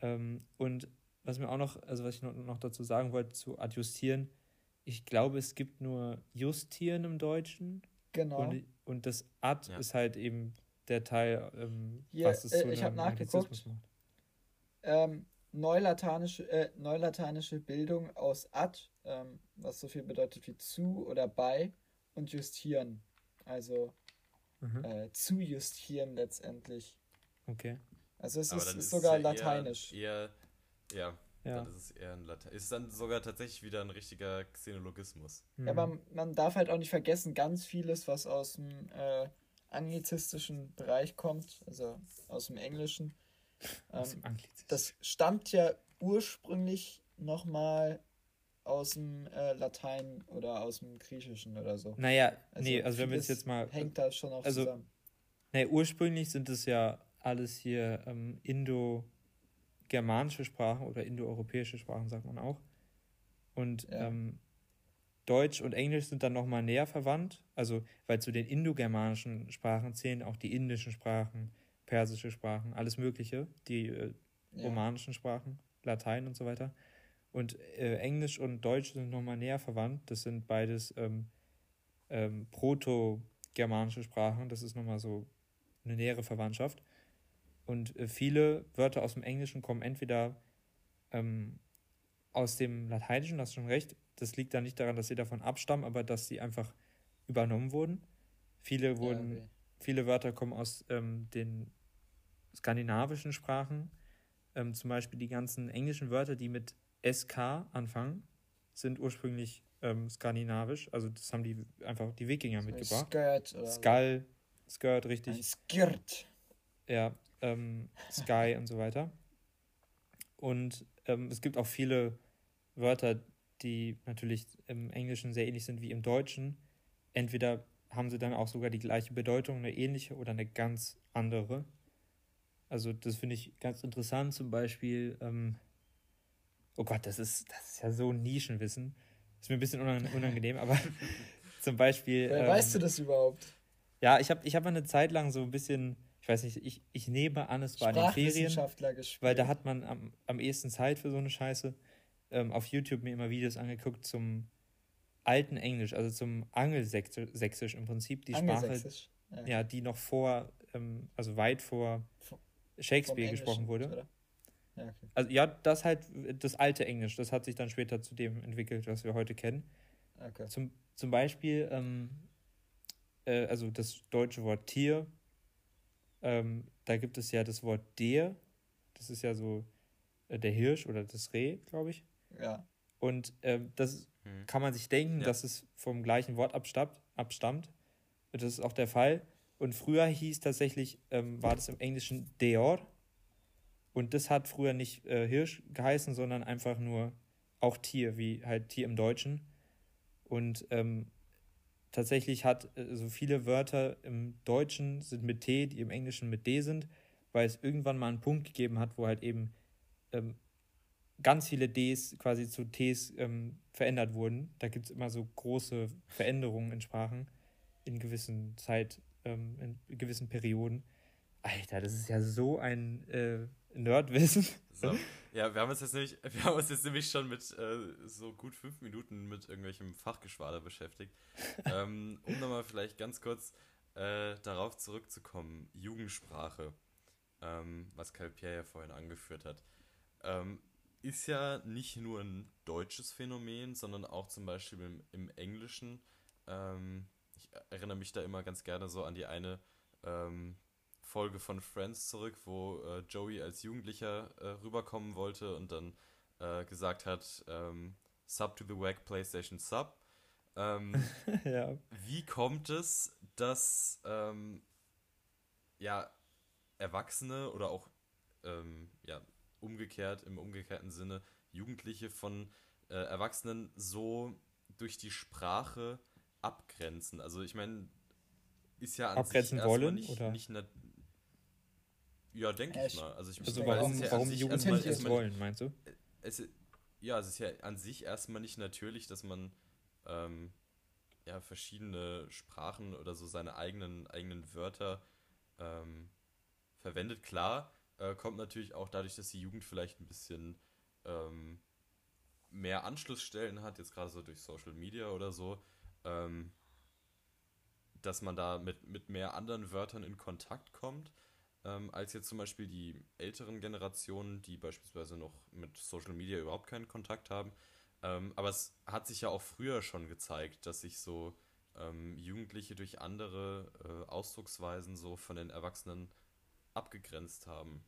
Ähm, und was mir auch noch, also was ich noch, noch dazu sagen wollte, zu adjustieren, ich glaube, es gibt nur Justieren im Deutschen. Genau. Und, und das Ad ja. ist halt eben der Teil, ähm, Hier, was es äh, Ich habe nachgeguckt. Ähm, neulateinische, äh, neulateinische Bildung aus ad, ähm, was so viel bedeutet wie zu oder bei, und justieren. Also mhm. äh, zu justieren letztendlich. Okay. Also es ist, ist, sogar ja lateinisch. Eher, eher, ja, ja. Dann ist es eher ein Latein. Ist dann sogar tatsächlich wieder ein richtiger Xenologismus. Ja, aber man darf halt auch nicht vergessen, ganz vieles, was aus dem äh, anglizistischen Bereich kommt, also aus dem Englischen. Ähm, das stammt ja ursprünglich nochmal aus dem äh, Latein oder aus dem Griechischen oder so. Naja, also nee, also wenn wir jetzt mal. Hängt da schon auch also, zusammen. Nee, ursprünglich sind es ja alles hier ähm, indo-germanische Sprachen oder indoeuropäische Sprachen, sagt man auch. Und ja. ähm, Deutsch und Englisch sind dann nochmal näher verwandt, also weil zu den indogermanischen Sprachen zählen auch die indischen Sprachen, persische Sprachen, alles Mögliche, die äh, ja. romanischen Sprachen, Latein und so weiter. Und äh, Englisch und Deutsch sind nochmal näher verwandt. Das sind beides ähm, ähm, proto-germanische Sprachen. Das ist nochmal so eine nähere Verwandtschaft. Und äh, viele Wörter aus dem Englischen kommen entweder ähm, aus dem Lateinischen, das ist schon recht, das liegt da nicht daran, dass sie davon abstammen, aber dass sie einfach übernommen wurden. Viele wurden, ja, okay. viele Wörter kommen aus ähm, den skandinavischen Sprachen. Ähm, zum Beispiel die ganzen englischen Wörter, die mit SK anfangen, sind ursprünglich ähm, skandinavisch. Also das haben die einfach die Wikinger mitgebracht. Skirt oder Skull, Skirt, richtig. Ein Skirt. Ja, ähm, Sky und so weiter. Und ähm, es gibt auch viele Wörter, die natürlich im Englischen sehr ähnlich sind wie im Deutschen. Entweder haben sie dann auch sogar die gleiche Bedeutung, eine ähnliche oder eine ganz andere. Also das finde ich ganz interessant. Zum Beispiel, ähm, oh Gott, das ist, das ist ja so ein Nischenwissen. Ist mir ein bisschen unangenehm, aber zum Beispiel. Wer ähm, weißt du das überhaupt? Ja, ich habe ich hab eine Zeit lang so ein bisschen, ich weiß nicht, ich, ich nehme an, es war in den Ferien, weil da hat man am, am ehesten Zeit für so eine Scheiße ähm, auf YouTube mir immer Videos angeguckt zum alten Englisch, also zum Angelsächsisch im Prinzip, die Sprache, ja. ja. die noch vor, ähm, also weit vor Shakespeare gesprochen wurde. Oder? Ja, okay. Also ja, das halt das alte Englisch, das hat sich dann später zu dem entwickelt, was wir heute kennen. Okay. Zum, zum Beispiel, ähm, äh, also das deutsche Wort Tier, ähm, da gibt es ja das Wort der, das ist ja so äh, der Hirsch oder das Reh, glaube ich. Ja. Und ähm, das hm. kann man sich denken, ja. dass es vom gleichen Wort abstammt, abstammt. Das ist auch der Fall. Und früher hieß tatsächlich, ähm, war das im Englischen Deor. Und das hat früher nicht äh, Hirsch geheißen, sondern einfach nur auch Tier, wie halt Tier im Deutschen. Und ähm, tatsächlich hat äh, so viele Wörter im Deutschen sind mit T, die im Englischen mit D sind, weil es irgendwann mal einen Punkt gegeben hat, wo halt eben ähm, ganz viele Ds quasi zu Ts ähm, verändert wurden. Da gibt es immer so große Veränderungen in Sprachen in gewissen Zeit, ähm, in gewissen Perioden. Alter, das ist ja so ein äh, Nerdwissen. So. Ja, wir haben uns jetzt nämlich, wir haben uns jetzt nämlich schon mit äh, so gut fünf Minuten mit irgendwelchem Fachgeschwader beschäftigt. ähm, um nochmal vielleicht ganz kurz äh, darauf zurückzukommen, Jugendsprache, ähm, was Pierre ja vorhin angeführt hat, ähm, ist ja nicht nur ein deutsches Phänomen, sondern auch zum Beispiel im, im Englischen. Ähm, ich erinnere mich da immer ganz gerne so an die eine ähm, Folge von Friends zurück, wo äh, Joey als Jugendlicher äh, rüberkommen wollte und dann äh, gesagt hat, ähm, Sub to the Wack PlayStation Sub. Ähm, ja. Wie kommt es, dass ähm, ja, Erwachsene oder auch ähm, ja, umgekehrt, im umgekehrten Sinne, Jugendliche von äh, Erwachsenen so durch die Sprache abgrenzen? Also ich meine, ist ja an abgrenzen sich wollen, nicht, oder? nicht ja, denke ich mal. Also, ich, also warum, ja warum die Jugendlichen das wollen, meinst du? Es, ja, es ist ja an sich erstmal nicht natürlich, dass man ähm, ja, verschiedene Sprachen oder so seine eigenen, eigenen Wörter ähm, verwendet. Klar, äh, kommt natürlich auch dadurch, dass die Jugend vielleicht ein bisschen ähm, mehr Anschlussstellen hat, jetzt gerade so durch Social Media oder so, ähm, dass man da mit, mit mehr anderen Wörtern in Kontakt kommt ähm, als jetzt zum Beispiel die älteren Generationen, die beispielsweise noch mit Social Media überhaupt keinen Kontakt haben. Ähm, aber es hat sich ja auch früher schon gezeigt, dass sich so ähm, Jugendliche durch andere äh, Ausdrucksweisen so von den Erwachsenen abgegrenzt haben.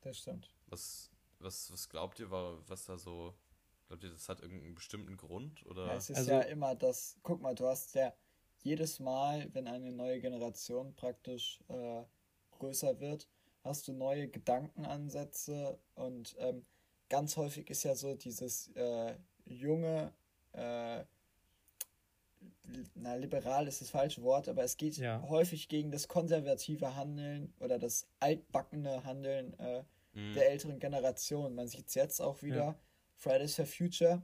Das stimmt. Was, was, was glaubt ihr, war, was da so. Glaubt ihr, das hat irgendeinen bestimmten Grund? Oder? Ja, es ist also, ja immer das. Guck mal, du hast ja jedes Mal, wenn eine neue Generation praktisch äh, größer wird, hast du neue Gedankenansätze und ähm, ganz häufig ist ja so dieses äh, junge, äh, na, liberal ist das falsche Wort, aber es geht ja. häufig gegen das konservative Handeln oder das altbackene Handeln äh, mhm. der älteren Generation. Man sieht es jetzt auch wieder, ja. Fridays for Future.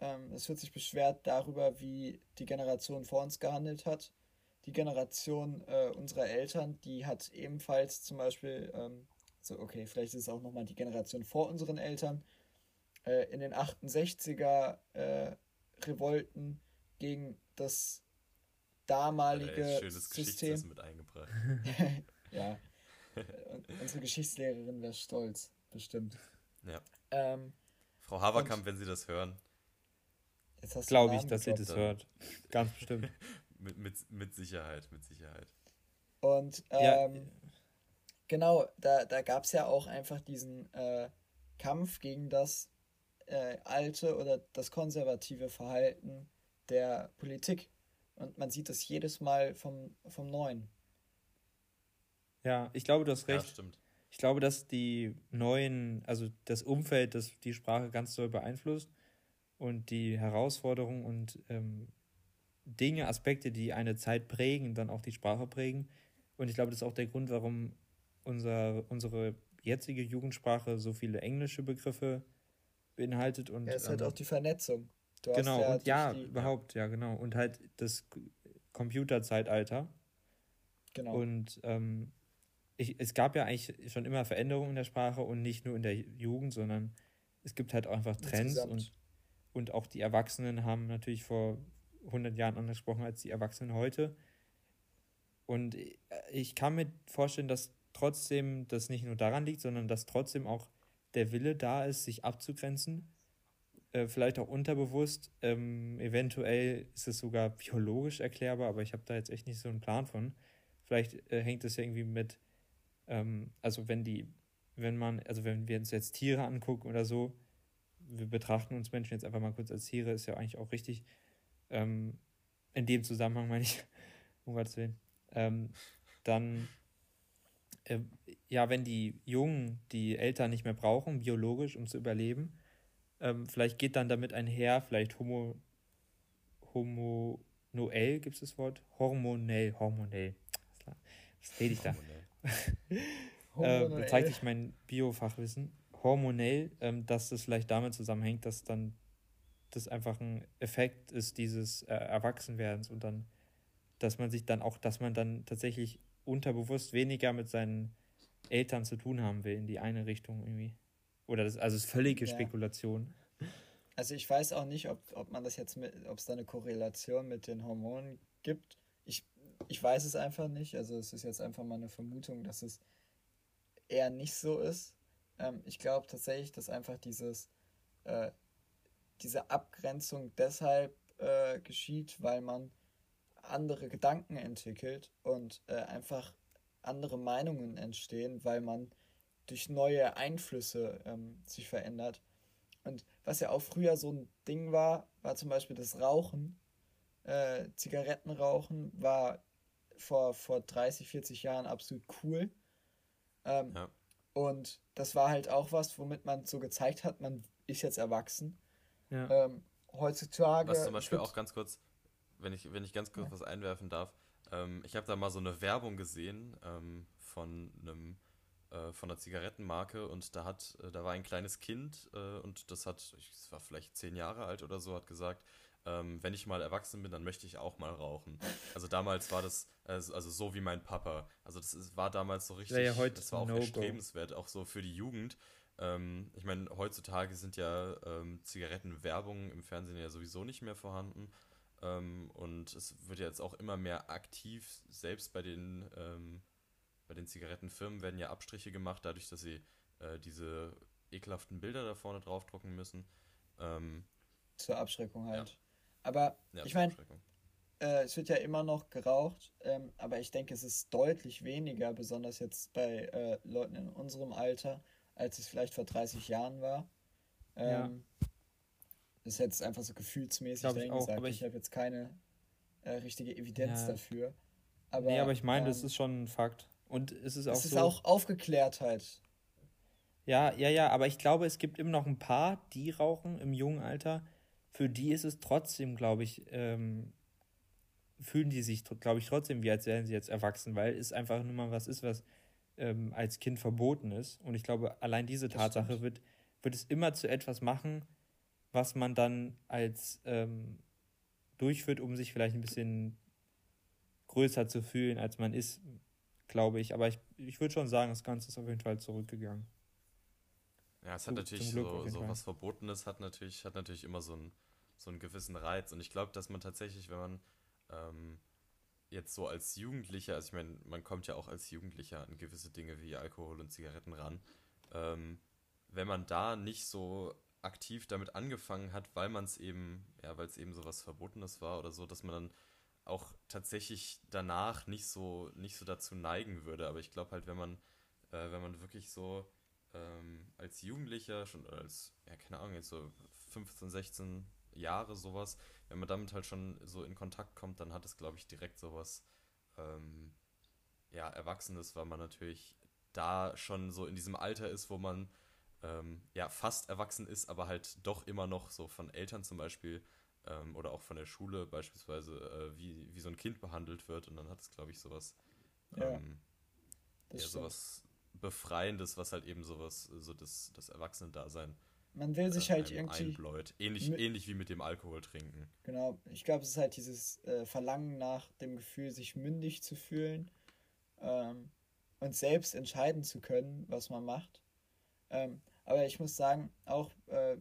Ähm, es wird sich beschwert darüber, wie die Generation vor uns gehandelt hat die Generation äh, unserer Eltern, die hat ebenfalls zum Beispiel, ähm, so okay, vielleicht ist es auch nochmal die Generation vor unseren Eltern, äh, in den 68er äh, Revolten gegen das damalige ja, schönes System. mit eingebracht. ja, Und unsere Geschichtslehrerin wäre stolz, bestimmt. Ja. Ähm, Frau Haverkamp, wenn Sie das hören. Glaube ich, dass sie das hört. Ganz bestimmt. Mit, mit, mit Sicherheit, mit Sicherheit. Und ähm, ja. genau, da, da gab es ja auch einfach diesen äh, Kampf gegen das äh, alte oder das konservative Verhalten der Politik. Und man sieht das jedes Mal vom, vom Neuen. Ja, ich glaube, du hast recht. Ja, stimmt. Ich glaube, dass die neuen, also das Umfeld, das die Sprache ganz doll beeinflusst und die Herausforderungen und ähm, Dinge, Aspekte, die eine Zeit prägen, dann auch die Sprache prägen. Und ich glaube, das ist auch der Grund, warum unser, unsere jetzige Jugendsprache so viele englische Begriffe beinhaltet. Und, ja, es ist halt ähm, auch die Vernetzung. Du genau, ja und ja, die, überhaupt, ja, genau. Und halt das Computerzeitalter. Genau. Und ähm, ich, es gab ja eigentlich schon immer Veränderungen in der Sprache und nicht nur in der Jugend, sondern es gibt halt auch einfach Trends und, und auch die Erwachsenen haben natürlich vor 100 Jahren anders gesprochen als die Erwachsenen heute. Und ich kann mir vorstellen, dass trotzdem das nicht nur daran liegt, sondern dass trotzdem auch der Wille da ist, sich abzugrenzen. Äh, vielleicht auch unterbewusst. Ähm, eventuell ist es sogar biologisch erklärbar, aber ich habe da jetzt echt nicht so einen Plan von. Vielleicht äh, hängt es ja irgendwie mit, ähm, also wenn die, wenn man, also wenn wir uns jetzt Tiere angucken oder so, wir betrachten uns Menschen jetzt einfach mal kurz als Tiere, ist ja eigentlich auch richtig. Ähm, in dem Zusammenhang meine ich, um Gottes Willen. Ähm, dann, äh, ja, wenn die Jungen die Eltern nicht mehr brauchen, biologisch, um zu überleben, ähm, vielleicht geht dann damit einher, vielleicht homo, homonoell gibt es das Wort? Hormonell, hormonell. Was rede ich da? äh, da zeigt sich mein Biofachwissen. Hormonell, ähm, dass das vielleicht damit zusammenhängt, dass dann das einfach ein Effekt ist dieses äh, Erwachsenwerdens und dann, dass man sich dann auch, dass man dann tatsächlich unterbewusst weniger mit seinen Eltern zu tun haben will in die eine Richtung irgendwie. Oder das, also es ist völlige ja. Spekulation. Also ich weiß auch nicht, ob, ob man das jetzt mit, ob es da eine Korrelation mit den Hormonen gibt. Ich, ich weiß es einfach nicht. Also es ist jetzt einfach mal eine Vermutung, dass es eher nicht so ist. Ähm, ich glaube tatsächlich, dass einfach dieses äh, diese Abgrenzung deshalb äh, geschieht, weil man andere Gedanken entwickelt und äh, einfach andere Meinungen entstehen, weil man durch neue Einflüsse ähm, sich verändert. Und was ja auch früher so ein Ding war, war zum Beispiel das Rauchen. Äh, Zigarettenrauchen war vor, vor 30, 40 Jahren absolut cool. Ähm, ja. Und das war halt auch was, womit man so gezeigt hat, man ist jetzt erwachsen. Ja. Ähm, heutzutage. Was zum Beispiel auch ganz kurz, wenn ich, wenn ich ganz kurz ja. was einwerfen darf. Ähm, ich habe da mal so eine Werbung gesehen ähm, von einem äh, von einer Zigarettenmarke und da hat, äh, da war ein kleines Kind äh, und das hat, ich war vielleicht zehn Jahre alt oder so, hat gesagt, ähm, wenn ich mal erwachsen bin, dann möchte ich auch mal rauchen. Also damals war das, also so wie mein Papa. Also das ist, war damals so richtig, ja, ja das war auch no erstrebenswert, auch so für die Jugend. Ähm, ich meine, heutzutage sind ja ähm, Zigarettenwerbungen im Fernsehen ja sowieso nicht mehr vorhanden. Ähm, und es wird ja jetzt auch immer mehr aktiv, selbst bei den, ähm, bei den Zigarettenfirmen werden ja Abstriche gemacht, dadurch, dass sie äh, diese ekelhaften Bilder da vorne draufdrucken müssen. Ähm, Zur Abschreckung halt. Ja. Aber ja, ich meine, äh, es wird ja immer noch geraucht, ähm, aber ich denke, es ist deutlich weniger, besonders jetzt bei äh, Leuten in unserem Alter als es vielleicht vor 30 Jahren war. Ähm, ja. Das ist jetzt einfach so gefühlsmäßig dahin ich gesagt. ich, ich habe jetzt keine äh, richtige Evidenz ja. dafür. Aber, nee, aber ich meine, ähm, das ist schon ein Fakt. Und es ist auch es ist so, auch Aufgeklärtheit. Ja, ja, ja, aber ich glaube, es gibt immer noch ein paar, die rauchen im jungen Alter. Für die ist es trotzdem, glaube ich, ähm, fühlen die sich, glaube ich, trotzdem wie als wären sie jetzt erwachsen, weil es einfach nur mal was ist, was ähm, als Kind verboten ist. Und ich glaube, allein diese Tatsache wird, wird es immer zu etwas machen, was man dann als ähm, durchführt, um sich vielleicht ein bisschen größer zu fühlen, als man ist, glaube ich. Aber ich, ich würde schon sagen, das Ganze ist auf jeden Fall zurückgegangen. Ja, es hat Gut, natürlich so, so was Verbotenes, hat natürlich, hat natürlich immer so einen, so einen gewissen Reiz. Und ich glaube, dass man tatsächlich, wenn man ähm, jetzt so als Jugendlicher, also ich meine, man kommt ja auch als Jugendlicher an gewisse Dinge wie Alkohol und Zigaretten ran. Ähm, wenn man da nicht so aktiv damit angefangen hat, weil man es eben, ja, weil es eben so was Verbotenes war oder so, dass man dann auch tatsächlich danach nicht so, nicht so dazu neigen würde. Aber ich glaube halt, wenn man, äh, wenn man wirklich so ähm, als Jugendlicher schon als, ja, keine Ahnung, jetzt so 15, 16 Jahre sowas, wenn man damit halt schon so in Kontakt kommt, dann hat es, glaube ich, direkt sowas, ähm, ja, Erwachsenes, weil man natürlich da schon so in diesem Alter ist, wo man ähm, ja fast erwachsen ist, aber halt doch immer noch so von Eltern zum Beispiel ähm, oder auch von der Schule beispielsweise, äh, wie, wie so ein Kind behandelt wird. Und dann hat es, glaube ich, sowas, ja, ähm, ja sowas Befreiendes, was halt eben sowas, so das, das Erwachsenen-Dasein man will sich halt irgendwie. Einbläut. Ähnlich, ähnlich wie mit dem Alkohol trinken. Genau, ich glaube, es ist halt dieses äh, Verlangen nach dem Gefühl, sich mündig zu fühlen ähm, und selbst entscheiden zu können, was man macht. Ähm, aber ich muss sagen, auch äh,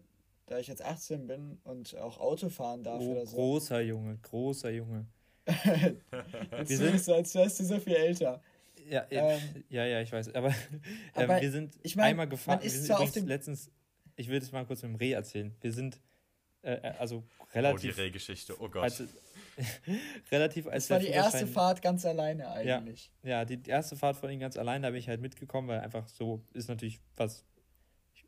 da ich jetzt 18 bin und auch Auto fahren darf oh, oder so. Großer Junge, großer Junge. Wir sind so, als wärst du so viel älter. Ja, ähm, ja, ja, ich weiß. Aber, ähm, wir sind ich mein, einmal gefahren. Wir sind übrigens letztens, ich will das mal kurz mit dem Reh erzählen. Wir sind äh, äh also relativ. Oh, die Rehgeschichte, oh Gott. Als, relativ als Das war die erste Fahrt ganz alleine eigentlich. Ja, ja, die erste Fahrt von ihm ganz alleine, da bin ich halt mitgekommen, weil einfach so ist natürlich was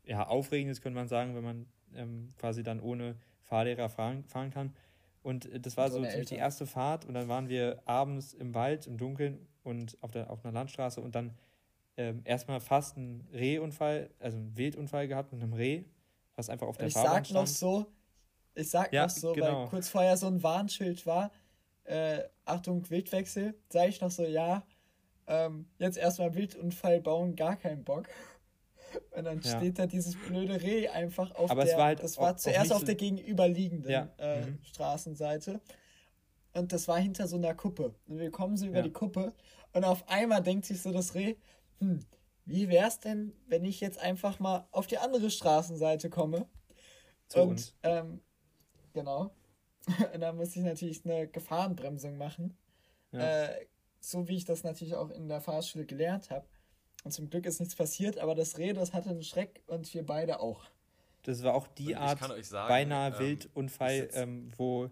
ja, Aufregendes, könnte man sagen, wenn man ähm, quasi dann ohne Fahrlehrer fahren, fahren kann. Und äh, das war so, so ziemlich die erste Fahrt und dann waren wir abends im Wald, im Dunkeln und auf, der, auf einer Landstraße und dann ähm, erstmal fast einen Rehunfall, also einen Wildunfall gehabt mit einem Reh, was einfach auf der ich Fahrbahn stand. Ich sag noch so, ich sag ja, noch so, genau. weil kurz vorher so ein Warnschild war, äh, Achtung, Wildwechsel, sag ich noch so, ja, ähm, jetzt erstmal Wildunfall bauen, gar keinen Bock. Und dann ja. steht da dieses blöde Reh einfach auf Aber der. Es war halt das war zuerst auf der gegenüberliegenden ja. äh, mhm. Straßenseite. Und das war hinter so einer Kuppe. Und wir kommen so über ja. die Kuppe. Und auf einmal denkt sich so das Reh, hm, wie wär's denn, wenn ich jetzt einfach mal auf die andere Straßenseite komme? Zu und ähm, genau. und dann muss ich natürlich eine Gefahrenbremsung machen. Ja. Äh, so wie ich das natürlich auch in der Fahrschule gelernt habe. Und zum Glück ist nichts passiert, aber das Reh, das hatte einen Schreck und wir beide auch. Das war auch die Art sagen, beinahe ähm, Wildunfall, ähm, wo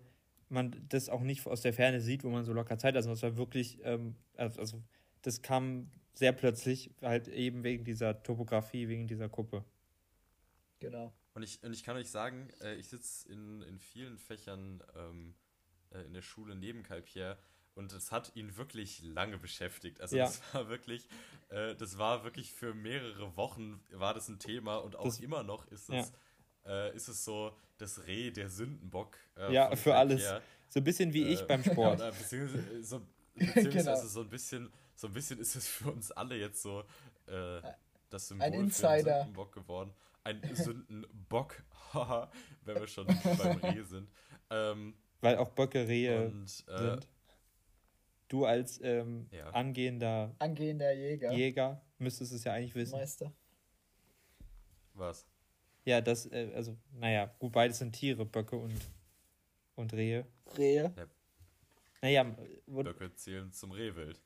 man das auch nicht aus der Ferne sieht, wo man so locker Zeit hat. Also das war wirklich, ähm, also das kam sehr plötzlich, halt eben wegen dieser Topografie, wegen dieser Kuppe. Genau. Und ich, und ich kann euch sagen, äh, ich sitze in, in vielen Fächern ähm, äh, in der Schule neben Calpierre und es hat ihn wirklich lange beschäftigt. Also ja. das war wirklich, äh, das war wirklich für mehrere Wochen war das ein Thema und auch das, immer noch ist es, ja. äh, ist es so das Reh, der Sündenbock. Äh, ja, für alles. So ein bisschen wie ich äh, beim Sport. Beziehungsweise, so, beziehungsweise genau. so ein bisschen, so ein bisschen ist es für uns alle jetzt so äh, das Symbol ein Insider. für den Sündenbock geworden. Ein Sündenbock, wenn wir schon beim Reh sind. Ähm, Weil auch Böcke Rehe und, äh, sind Du als ähm, ja. angehender, angehender Jäger. Jäger müsstest es ja eigentlich wissen. Meister. Was? Ja, das, äh, also, naja, gut, beides sind Tiere, Böcke und, und Rehe. Rehe? Ja. Naja, Böcke zählen zum Rehwild.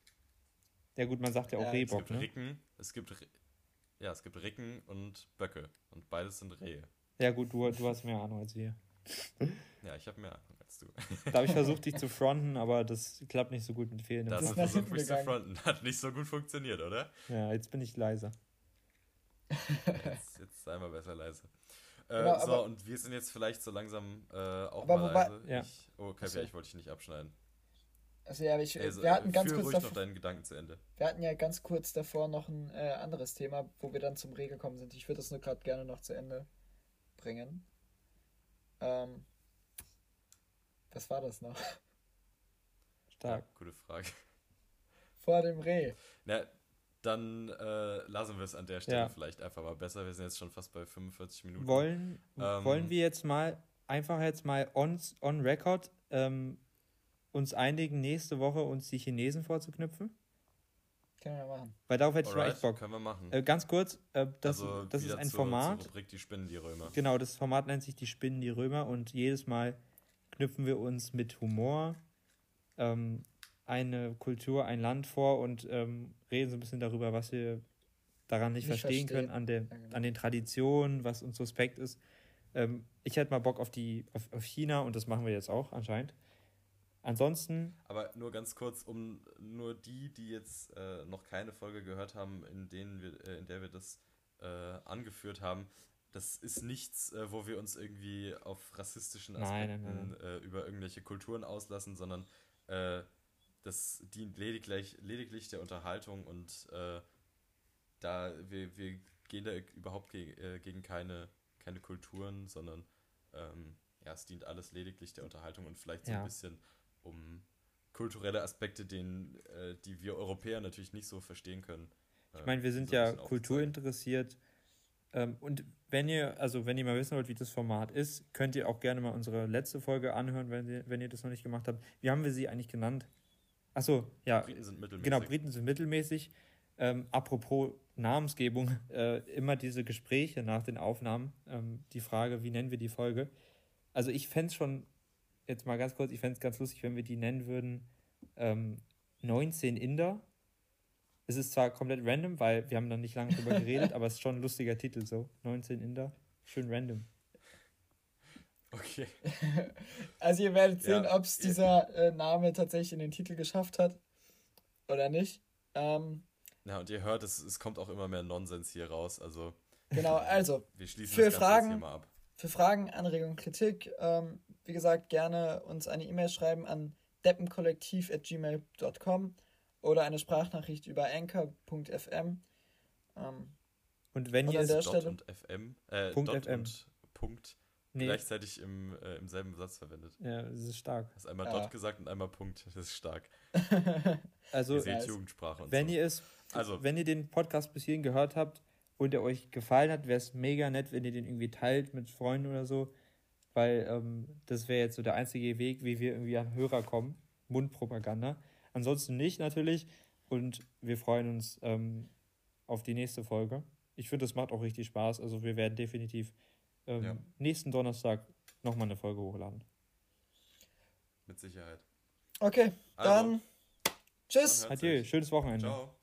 Ja, gut, man sagt ja auch ja, Rehbock, es gibt ne? Ricken, es gibt, ja, es gibt Ricken und Böcke und beides sind Rehe. Ja, gut, du, du hast mehr Ahnung als wir. Ja, ich habe mehr Ahnung als du. Da habe ich versucht, dich zu fronten, aber das klappt nicht so gut mit fehlendem Das ist versucht, mich zu fronten. Hat nicht so gut funktioniert, oder? Ja, jetzt bin ich leiser. Jetzt, jetzt sei mal besser leise. Äh, genau, so, und wir sind jetzt vielleicht so langsam äh, auch mal wobei, leise. Ja. Ich, oh, okay, ich wollte dich nicht abschneiden. Also ja, ich, also, wir hatten ganz kurz ruhig davor, noch deinen Gedanken zu Ende. Wir hatten ja ganz kurz davor noch ein äh, anderes Thema, wo wir dann zum Reh gekommen sind. Ich würde das nur gerade gerne noch zu Ende bringen. Ähm, was war das noch? Stark. Ja, gute Frage. Vor dem Reh. Na, dann äh, lassen wir es an der Stelle ja. vielleicht einfach mal besser. Wir sind jetzt schon fast bei 45 Minuten. Wollen, ähm, wollen wir jetzt mal einfach jetzt mal on, on record ähm, uns einigen, nächste Woche uns die Chinesen vorzuknüpfen? Können wir machen. Weil darauf hätte ich mal echt Bock. Können wir machen. Äh, ganz kurz, äh, das, also das ist ein zur, Format. Zur Rubrik die Spinnen, die Römer. Genau, das Format nennt sich die Spinnen, die Römer und jedes Mal knüpfen wir uns mit Humor ähm, eine Kultur, ein Land vor und ähm, reden so ein bisschen darüber, was wir daran nicht, nicht verstehen, verstehen, können, an, der, ja, genau. an den Traditionen, was uns suspekt ist. Ähm, ich hätte mal Bock auf, die, auf, auf China und das machen wir jetzt auch anscheinend. Ansonsten. Aber nur ganz kurz, um nur die, die jetzt äh, noch keine Folge gehört haben, in, denen wir, äh, in der wir das äh, angeführt haben, das ist nichts, äh, wo wir uns irgendwie auf rassistischen Aspekten nein, nein, nein. Äh, über irgendwelche Kulturen auslassen, sondern äh, das dient lediglich, lediglich der Unterhaltung und da wir, wir gehen da überhaupt gegen, äh, gegen keine, keine Kulturen, sondern ähm, ja, es dient alles lediglich der Unterhaltung und vielleicht so ja. ein bisschen um kulturelle Aspekte, den, äh, die wir Europäer natürlich nicht so verstehen können. Ich meine, wir sind so ja kulturinteressiert ähm, und wenn ihr, also wenn ihr mal wissen wollt, wie das Format ist, könnt ihr auch gerne mal unsere letzte Folge anhören, wenn ihr, wenn ihr das noch nicht gemacht habt. Wie haben wir sie eigentlich genannt? Achso, ja. Briten sind mittelmäßig. Genau, Briten sind mittelmäßig. Ähm, apropos Namensgebung, äh, immer diese Gespräche nach den Aufnahmen, ähm, die Frage, wie nennen wir die Folge? Also ich fände es schon, jetzt mal ganz kurz, ich fände es ganz lustig, wenn wir die nennen würden ähm, 19 Inder Es ist zwar komplett random, weil wir haben dann nicht lange drüber geredet, aber es ist schon ein lustiger Titel so. 19 Inder. Schön random. Okay. also ihr werdet sehen, ja, ob es dieser äh, Name tatsächlich in den Titel geschafft hat oder nicht. Ähm, ja, und ihr hört, es, es kommt auch immer mehr Nonsens hier raus. Also genau, also wir schließen für Fragen, für Fragen, Anregungen, Kritik, ähm, wie gesagt, gerne uns eine E-Mail schreiben an deppenkollektiv@gmail.com oder eine Sprachnachricht über anchor.fm. Ähm, und wenn ihr an der Stelle und FM, äh, Punkt FM. und Punkt nee. gleichzeitig im, äh, im selben Satz verwendet. Ja, das ist stark. Du hast einmal ja. Dot gesagt und einmal Punkt. Das ist stark. also, ihr seht Jugendsprache und wenn so. ihr es, also, wenn ihr den Podcast bis hierhin gehört habt und er euch gefallen hat, wäre es mega nett, wenn ihr den irgendwie teilt mit Freunden oder so, weil ähm, das wäre jetzt so der einzige Weg, wie wir irgendwie an Hörer kommen. Mundpropaganda. Ansonsten nicht natürlich. Und wir freuen uns ähm, auf die nächste Folge. Ich finde, das macht auch richtig Spaß. Also wir werden definitiv ähm, ja. nächsten Donnerstag nochmal eine Folge hochladen. Mit Sicherheit. Okay, also, dann tschüss. Adieu, schönes Wochenende. Ciao.